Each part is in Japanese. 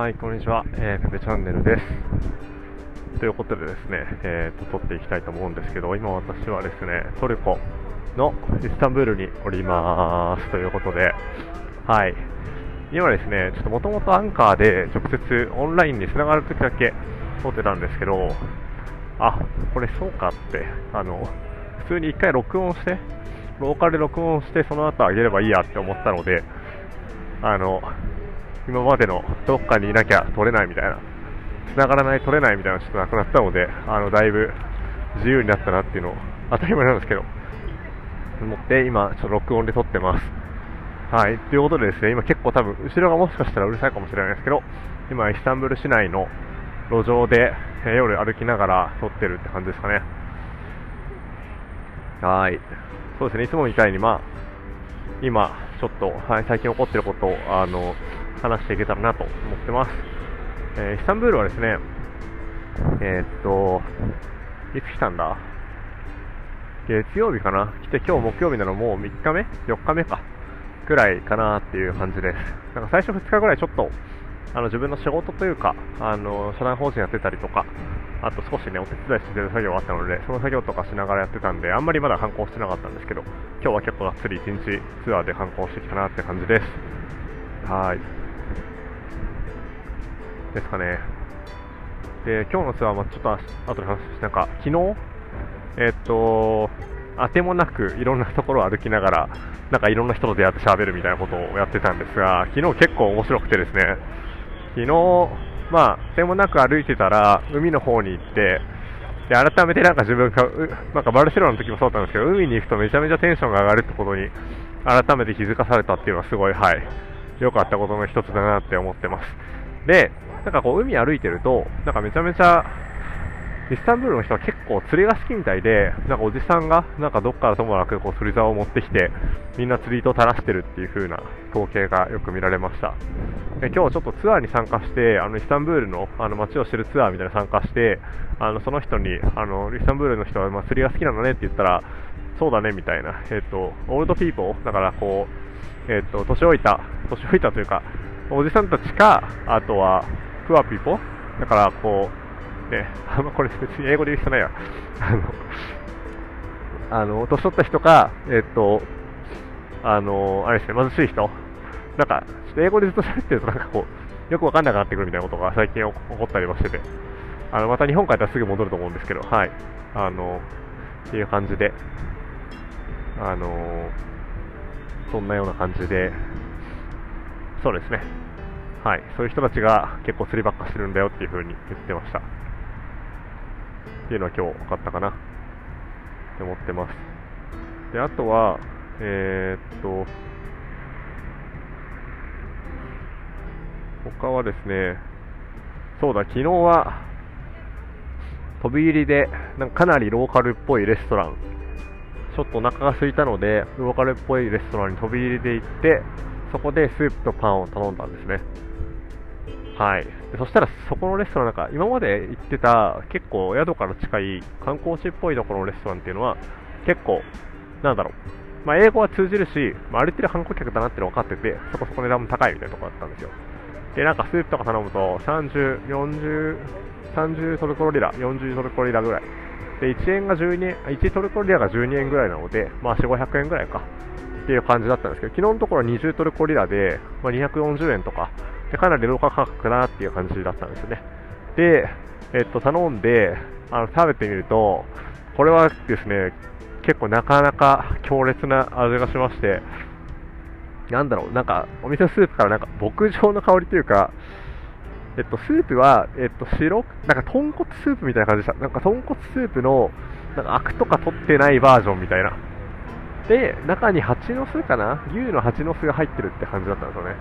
はい、こんにちは、えー、ペペチャンネルです。ということでですね、えーと、撮っていきたいと思うんですけど、今私はですね、トルコのイスタンブールにおります。ということで、はい、今ですね、ちょっともともとアンカーで直接オンラインに繋がるときだけ撮ってたんですけど、あ、これそうかって、あの、普通に一回録音して、ローカルで録音して、その後上げればいいやって思ったので、あの、今までのどっかにいなきゃ取れないみたいな、繋がらない、取れないみたいなのちょっとなくなったので、あの、だいぶ自由になったなっていうのを、当たり前なんですけど、思って今、ちょっと録音で撮ってます。はい。ということでですね、今結構多分、後ろがもしかしたらうるさいかもしれないですけど、今、イスタンブール市内の路上で、え夜歩きながら撮ってるって感じですかね。はい。そうですね、いつもみたいに、まあ、今、ちょっと、はい、最近起こってることを、あの、話していけたらなと思ってます。えー、イスタンブールはですね、えー、っと、いつ来たんだ？月曜日かな？来て今日木曜日なの？もう3日目 ?4 日目か？ぐらいかなっていう感じです。なんか最初2日ぐらいちょっと、あの自分の仕事というか、あの、社団法人やってたりとか、あと少しね、お手伝いしてる作業があったので、その作業とかしながらやってたんで、あんまりまだ観光してなかったんですけど、今日は結構がっつり1日ツアーで観光してきたなって感じです。はい。ですかね。で、今日のツアーはちょっと後で話しなんか、昨日、えー、っと、当てもなくいろんなところを歩きながら、なんかいろんな人と出会って喋るみたいなことをやってたんですが、昨日結構面白くてですね、昨日、まあ、当てもなく歩いてたら、海の方に行って、で、改めてなんか自分が、なんかバルセロナの時もそうだったんですけど、海に行くとめちゃめちゃテンションが上がるってことに、改めて気づかされたっていうのはすごい、はい、良かったことの一つだなって思ってます。で、なんかこう海歩いてると、なんかめちゃめちゃ、イスタンブールの人は結構釣りが好きみたいで、なんかおじさんが、なんかどっからともなくこう釣り竿を持ってきて、みんな釣り糸を垂らしてるっていう風な統計がよく見られました。で今日ちょっとツアーに参加して、あのイスタンブールのあの街を知るツアーみたいな参加して、あのその人に、あのイスタンブールの人はまあ釣りが好きなのねって言ったら、そうだねみたいな、えっ、ー、と、オールドピーポー、だからこう、えっ、ー、と、年老いた、年老いたというか、おじさんたちか、あとは、プアピポだから、こう、ね、あんまこれ別に英語で言う必要ないや。あの、あの、年取った人か、えっと、あの、あれですね、貧しい人。なんか、ちょっと英語でずっと喋ってるとなんかこう、よくわかんなくなってくるみたいなことが最近起こったりもしてて、あの、また日本帰ったらすぐ戻ると思うんですけど、はい。あの、っていう感じで、あの、そんなような感じで、そうですね。はい、そういう人たちが結構釣りばっかしてるんだよっていう風に言ってました。っていうのは今日分かったかなって思ってます。で、あとは、えー、っと、他はですね、そうだ、昨日は、飛び入りで、なんかかなりローカルっぽいレストラン、ちょっとお腹が空いたので、ローカルっぽいレストランに飛び入りで行って、そこでスープとパンを頼んだんですね。はい。そしたら、そこのレストランなんか、今まで行ってた、結構宿から近い観光地っぽいところのレストランっていうのは、結構、なんだろう。まあ、英語は通じるし、まあ、歩いてる観光客だなっての分かってて、そこそこ値段も高いみたいなところだったんですよ。で、なんかスープとか頼むと、30、40、30トルコリラ、40トルコリラぐらい。で、1円が12円、1トルコリラが12円ぐらいなので、まあ、4、500円ぐらいか。っていう感じだったんですけど、昨日のところは20トルコリラで、まあ、240円とか、でかなりローカル価格かなっていう感じだったんですよね。で、えっと、頼んで、あの、食べてみると、これはですね、結構なかなか強烈な味がしまして、なんだろう、なんか、お店のスープからなんか牧場の香りというか、えっと、スープは、えっと、白、なんか豚骨スープみたいな感じでした。なんか豚骨スープの、なんかアクとか取ってないバージョンみたいな。で、中に蜂の巣かな？牛の蜂の巣が入ってるって感じだったんですよね。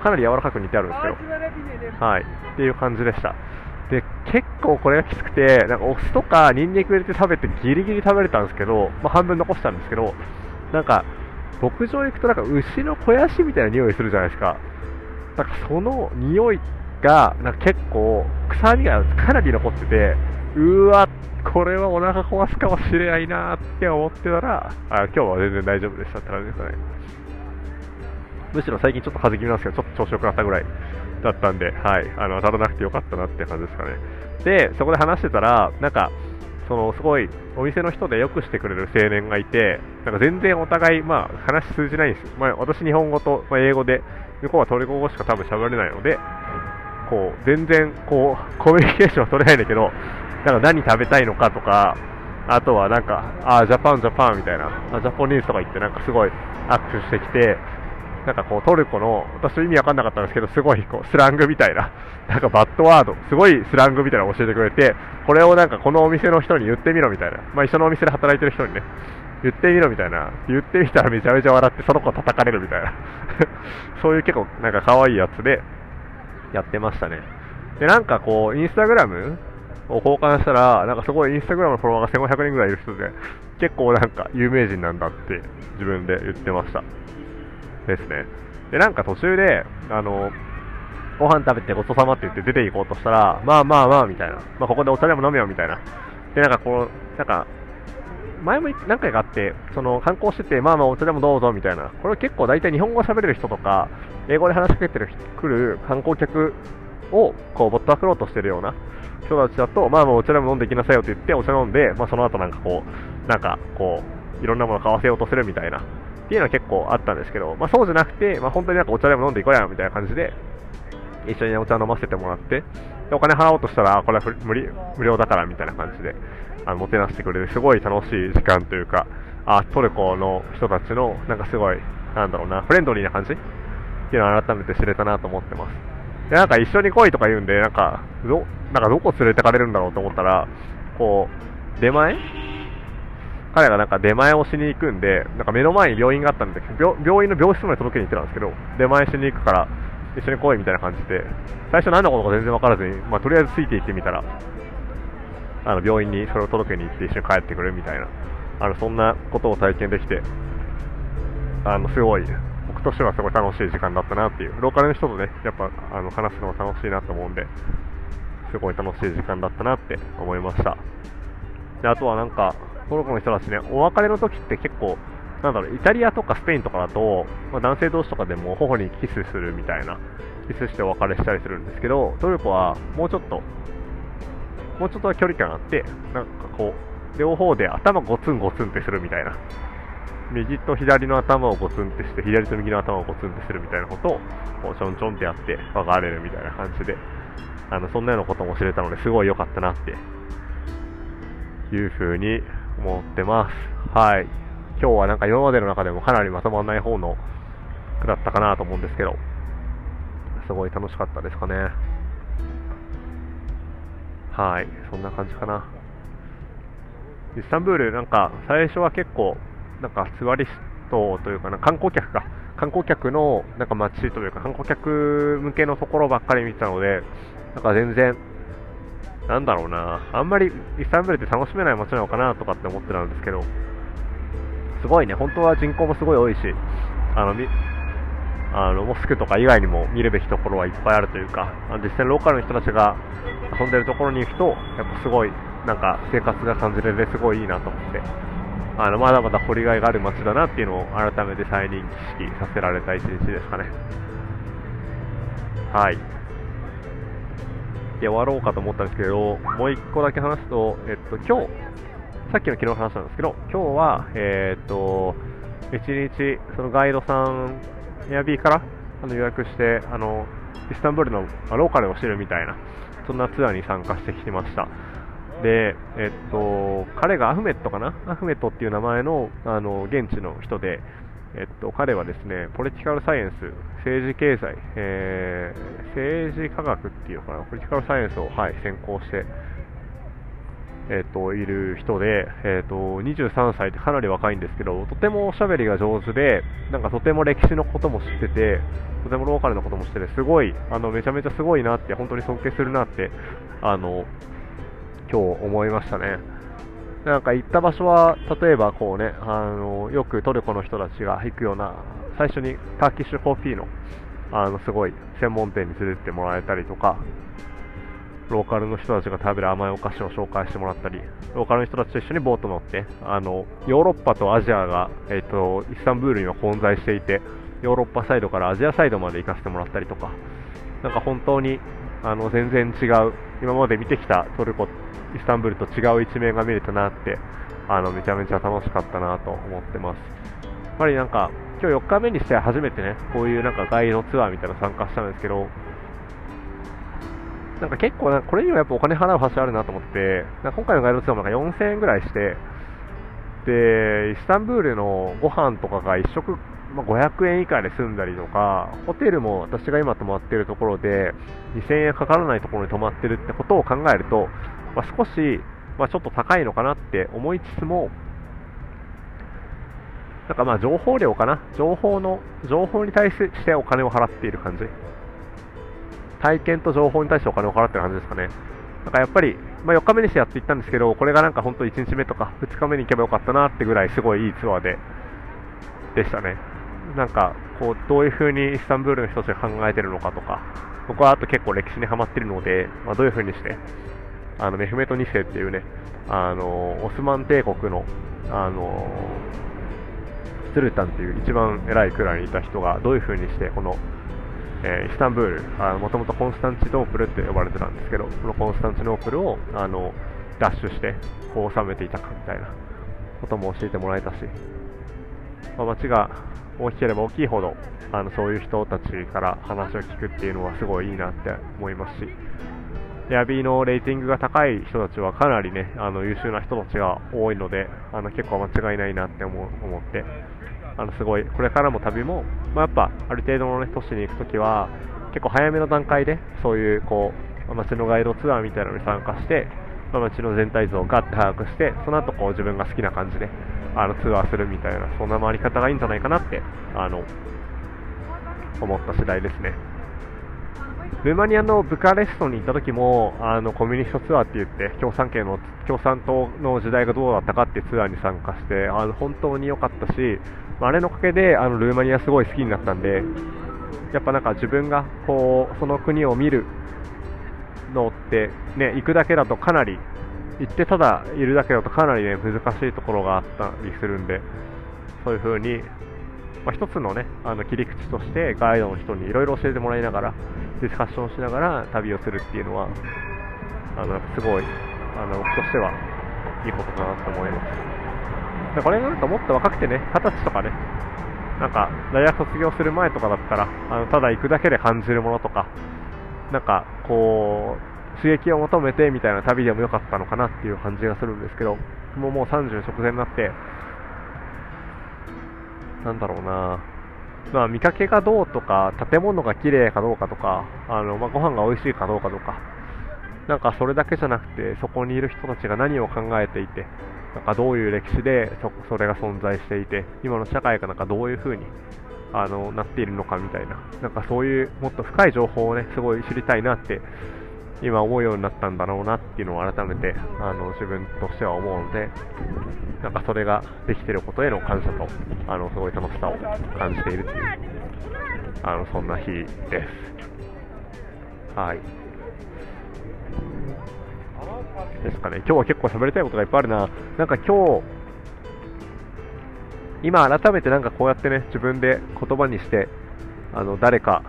かなり柔らかく煮てあるんですけど、はい、っていう感じでした。で、結構これがきつくて、なんかお酢とかニンニク入れて食べてギリギリ食べれたんですけど、まあ、半分残したんですけど、なんか、牧場行くとなんか牛の肥やしみたいな匂いするじゃないですか。なんかその匂いが、なんか結構、臭みがかなり残ってて、うわ、これはお腹壊すかもしれないなって思ってたら、あ今日は全然大丈夫でしたって感じですかね。むしろ最近ちょっと風邪気味なんですけど、ちょっと調子良くなったぐらいだったんで、はい、あの当たらなくてよかったなって感じですかね。で、そこで話してたら、なんか、そのすごいお店の人でよくしてくれる青年がいて、なんか全然お互い、まあ、話通じないんですよ。まあ、私、日本語と、まあ、英語で、向こうはトルコ語しか多分喋れないので、こう全然こうコミュニケーションは取れないんだけど、なんか何食べたいのかとか、あとはなんか、ああ Japan、Japan みたいな、ジャポニーズとか言って、なんかすごい握手してきて、なんかこうトルコの、私意味わかんなかったんですけど、すごいこうスラングみたいな、なんかバッドワード、すごいスラングみたいなのを教えてくれて、これをなんかこのお店の人に言ってみろみたいな、まあ、一緒のお店で働いてる人にね、言ってみろみたいな、言ってみたらめちゃめちゃ笑って、その子叩かれるみたいな、そういう結構なんか可愛いやつでやってましたね。で、なんかこう、インスタグラムを交換したら、なんかすごいインスタグラムのフォロワーが1500人ぐらいいる人で、結構なんか有名人なんだって自分で言ってました。ですね。で、なんか途中で、あの、ご飯食べてごちそうさまって言って出て行こうとしたら、まあまあまあみたいな。まあここでお茶でも飲めよみたいな。で、なんかこう、なんか、前も何回かあって、その観光してて、まあまあお茶でもどうぞみたいな。これ結構大体日本語喋れる人とか、英語で話しかけてる来る観光客をこうぼったくろうとしてるような人たちだと、まあまあお茶でも飲んでいきなさいよって言って、お茶飲んで、まあその後なんかこう、なんかこう、いろんなもの買わせようとするみたいな、っていうのは結構あったんですけど、まあそうじゃなくて、まあ本当になんかお茶でも飲んでいこうや、みたいな感じで、一緒にお茶飲ませてもらって、でお金払おうとしたら、これは無理無料だからみたいな感じで、あのもてなしてくれる、すごい楽しい時間というか、あトルコの人たちの、なんかすごい、なんだろうな、フレンドリーな感じ？っていうのを改めて知れたなと思ってます。で、なんか一緒に来いとか言うんで、なんか、ど、なんかどこ連れてかれるんだろうと思ったら、こう、出前？彼がなんか出前をしに行くんで、なんか目の前に病院があったんで、病病院の病室まで届けに行ってたんですけど、出前しに行くから、一緒に来いみたいな感じで、最初何のことか全然分からずに、まあ、とりあえずついて行ってみたら、あの病院にそれを届けに行って一緒に帰ってくるみたいな、あのそんなことを体験できて、あのすごい僕としてはすごい楽しい時間だったなっていう、ローカルの人とね、やっぱあの話すのも楽しいなと思うんで、すごい楽しい時間だったなって思いました。であとはなんか、トルコの人たちね、お別れの時って結構、なんだろう、イタリアとかスペインとかだと、まあ、男性同士とかでも頬にキスするみたいな、キスしてお別れしたりするんですけど、トルコはもうちょっと、もうちょっと距離感あって、なんかこう、両方で頭ゴツンゴツンってするみたいな、右と左の頭をゴツンってして、左と右の頭をゴツンってするみたいなことを、こうちょんちょんってやって別れるみたいな感じで、あの、そんなようなことも知れたので、すごい良かったなって、いうふうに思ってます。はい。今日はなんか今までの中でもかなりまとまらない方の句だったかなと思うんですけど、すごい楽しかったですかね。はい。そんな感じかな。イスタンブール、なんか最初は結構なんかツアリストというかな、観光客か、観光客のなんか街というか、観光客向けのところばっかり見てたので、なんか全然、なんだろうな、あんまりイスタンブールって楽しめない街なのかなとかって思ってたんですけど、すごいね、本当は人口もすごい多いし、あの、あのモスクとか以外にも見るべきところはいっぱいあるというか、実際ローカルの人たちが遊んでるところに行くと、やっぱすごい、なんか生活が感じれてすごいいいなと思って、あのまだまだ掘りがいがある街だなっていうのを改めて再認識させられた一日ですかね。はい。で、終わろうかと思ったんですけど、もう一個だけ話すと、えっと、今日、さっきの昨日の話なんですけど、今日は、えー、っと、一日、そのガイドさん、エアビーからあの予約して、あの、イスタンブールの、ローカルを知るみたいな、そんなツアーに参加してきてました。で、えっと、彼がアフメットかな？アフメットっていう名前のあの現地の人で、えっと、彼はですね、ポリティカルサイエンス、政治経済、えー、政治科学っていうのかな、ポリティカルサイエンスを、はい、専攻して、えっと、いる人で、えっと、23歳でかなり若いんですけど、とてもおしゃべりが上手で、なんかとても歴史のことも知ってて、とてもローカルのことも知ってて、すごい、あの、めちゃめちゃすごいなって、本当に尊敬するなって、あの、今日思いましたね。なんか行った場所は、例えばこうね、あのよくトルコの人たちが行くような、最初にターキッシュコーヒーのあのすごい専門店に連れてってもらえたりとか、ローカルの人たちが食べる甘いお菓子を紹介してもらったり、ローカルの人たちと一緒にボート乗って、あのヨーロッパとアジアが、えーと、イスタンブールには混在していて、ヨーロッパサイドからアジアサイドまで行かせてもらったりとか、なんか本当にあの全然違う、今まで見てきたトルコ、イスタンブールと違う一面が見れたなって、あのめちゃめちゃ楽しかったなと思ってます。やっぱりなんか、今日4日目にして初めてね、こういうなんかガイドツアーみたいな参加したんですけど、なんか結構な、これにはやっぱお金払う橋あるなと思って、なんか今回のガイドツアーもなんか4000円ぐらいして、で、イスタンブールのご飯とかが1食ま、500円以下で済んだりとか、ホテルも私が今泊まっているところで2000円かからないところに泊まってるってことを考えると、まあ、少し、まあ、ちょっと高いのかなって思いつつも、なんかまあ情報量かな、情報の、情報に対してお金を払っている感じ。体験と情報に対してお金を払ってる感じですかね。なんかやっぱり、まあ、4日目にしてやっていったんですけど、これがなんか本当1日目とか2日目に行けばよかったなってぐらいすごいいいツアーで、でしたね。なんかこうどういう風にイスタンブールの人たちが考えてるのかとか、僕はあと結構歴史にはまってるので、まあ、どういう風にして、あのメフメト2世っていうね、あのオスマン帝国の、あのスルタンっていう一番偉いくらいにいた人がどういう風にしてこの、えー、イスタンブール、もともとコンスタンチノープルって呼ばれてたんですけど、このコンスタンチノープルをあの奪取してこう治めていたかみたいなことも教えてもらえたし、まあ、街が大きければ大きいほどあのそういう人たちから話を聞くっていうのはすごいいいなって思いますし、エアビーのレーティングが高い人たちはかなりねあの優秀な人たちが多いのであの結構間違いないなって思思って。あのすごいこれからも旅も、まあ、やっぱある程度の、ね、都市に行くときは結構早めの段階でそういうこう街のガイドツアーみたいなのに参加してまあ、街の全体像をガッと把握して、その後こう自分が好きな感じであのツアーするみたいな、そんな回り方がいいんじゃないかなってあの思った次第ですね。ルーマニアのブカレストに行った時もあのコミュニストツアーって言って共産圏の共産党の時代がどうだったかってツアーに参加してあの本当に良かったしあれのおかげであのルーマニアすごい好きになったんでやっぱなんか自分がこうその国を見るのって、ね、行くだけだとかなり、行ってただいるだけだとかなり、ね、難しいところがあったりするんで、そういう風に、まあ、一つのね、あの切り口としてガイドの人にいろいろ教えてもらいながら、ディスカッションしながら旅をするっていうのは、あのすごい、あの僕としてはいいことかなと思います。でこれがなんかもっと若くてね、二十歳とかね、なんか大学卒業する前とかだったら、あのただ行くだけで感じるものとか、なんかこう刺激を求めてみたいな旅でもよかったのかなっていう感じがするんですけどもうもう30直前になってなんだろうな。まあ見かけがどうとか建物が綺麗かどうかとかあの、まあ、ご飯が美味しいかどうかとかなんかそれだけじゃなくてそこにいる人たちが何を考えていてなんかどういう歴史でそそれが存在していて今の社会がなんかどういう風にあのなっているのかみたいな、なんかそういうもっと深い情報をね、すごい知りたいなって今思うようになったんだろうなっていうのを改めてあの自分としては思うので、なんかそれができていることへの感謝と、あのすごい楽しさを感じているっていう、あのそんな日です。はい。ですかね、今日は結構喋りたいことがいっぱいあるな。なんか今日今改めてなんかこうやってね自分で言葉にしてあの誰か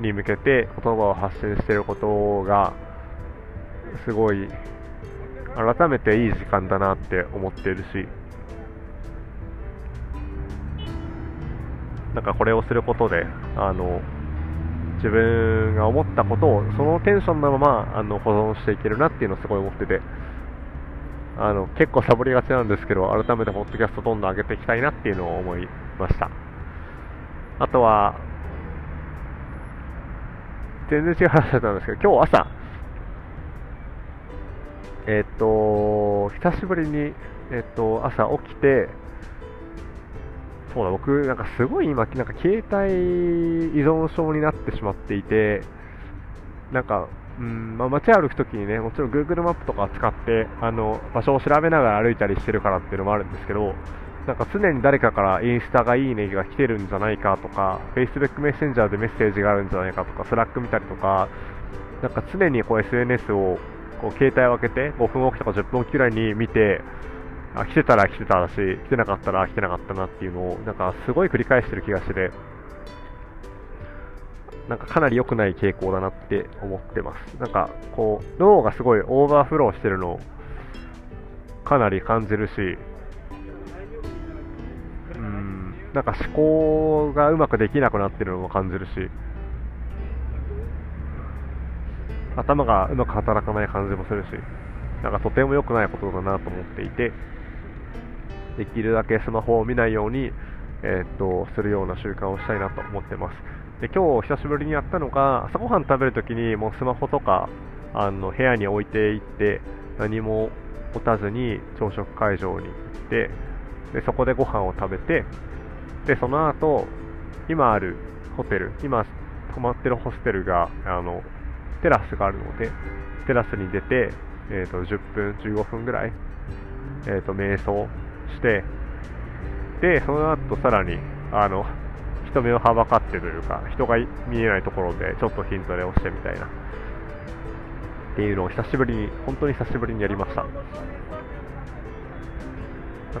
に向けて言葉を発信していることがすごい改めていい時間だなって思っているしなんかこれをすることであの自分が思ったことをそのテンションのままあの保存していけるなっていうのをすごい思っててあの結構サボりがちなんですけど、改めてポッドキャストどんどん上げていきたいなっていうのを思いました。あとは、全然違う話だったんですけど、今日朝、えっ、と、久しぶりに、えっ、と、朝起きて、そうだ、僕、なんかすごい今、なんか携帯依存症になってしまっていて、なんかうんまあ、街歩くときにね、もちろん Google マップとか使ってあの場所を調べながら歩いたりしてるからっていうのもあるんですけど、なんか常に誰かからインスタがいいねが来てるんじゃないかとか、Facebook メッセンジャーでメッセージがあるんじゃないかとか、Slack 見たりとか、なんか常にこう SNS をこう携帯を開けて5分おきとか10分おきくらいに見て、あ来てたら来てたらし、来てなかったら来てなかったなっていうのを、なんかすごい繰り返してる気がして、なんかかなり良くない傾向だなって思ってます。なんかこう脳がすごいオーバーフローしてるのをかなり感じるし、うん、なんか思考がうまくできなくなってるのも感じるし、頭がうまく働かない感じもするし、なんかとても良くないことだなと思っていて、できるだけスマホを見ないように、えー、っとするような習慣をしたいなと思ってます。で今日久しぶりにやったのが朝ごはん食べるときにもうスマホとかあの部屋に置いていって何も持たずに朝食会場に行ってでそこでご飯を食べてでその後今あるホテル今泊まってるホステルがあのテラスがあるのでテラスに出て、えーと、10分15分ぐらい、えーと瞑想してでその後さらにあの人目をはばかってというか、人が見えないところでちょっと筋トレをしてみたいな。っていうのを久しぶりに、本当に久しぶりにやりました。な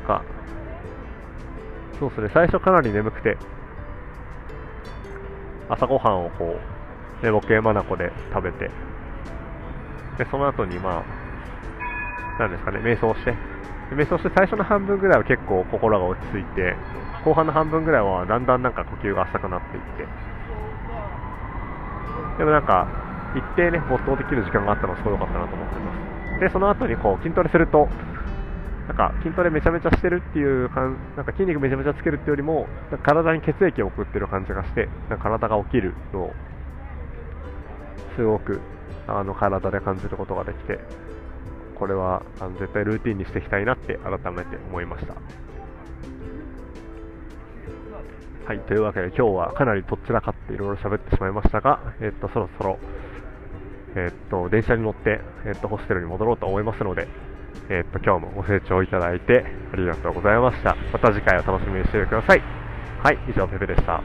んか、そうですね、最初かなり眠くて、朝ごはんをこう、寝ぼけまなこで食べて、で、その後にまあ、なんですかね、瞑想して、瞑想して最初の半分ぐらいは結構心が落ち着いて、後半の半分ぐらいはだんだんなんか呼吸が浅くなっていってでもなんか一定ね没頭できる時間があったのすごい良かったなと思ってますでその後にこう筋トレするとなんか筋トレめちゃめちゃしてるっていう感なんか筋肉めちゃめちゃつけるっていうよりも体に血液を送ってる感じがしてなんか体が起きるのをすごくあの体で感じることができてこれはあの絶対ルーティンにしていきたいなって改めて思いました。はい、というわけで今日はかなりとっちらかっていろいろ喋ってしまいましたが、えっと、そろそろ、えっと、電車に乗って、えっと、ホステルに戻ろうと思いますので、えっと、今日もご清聴いただいてありがとうございました。また次回を楽しみにしててください。はい、以上、ペペでした。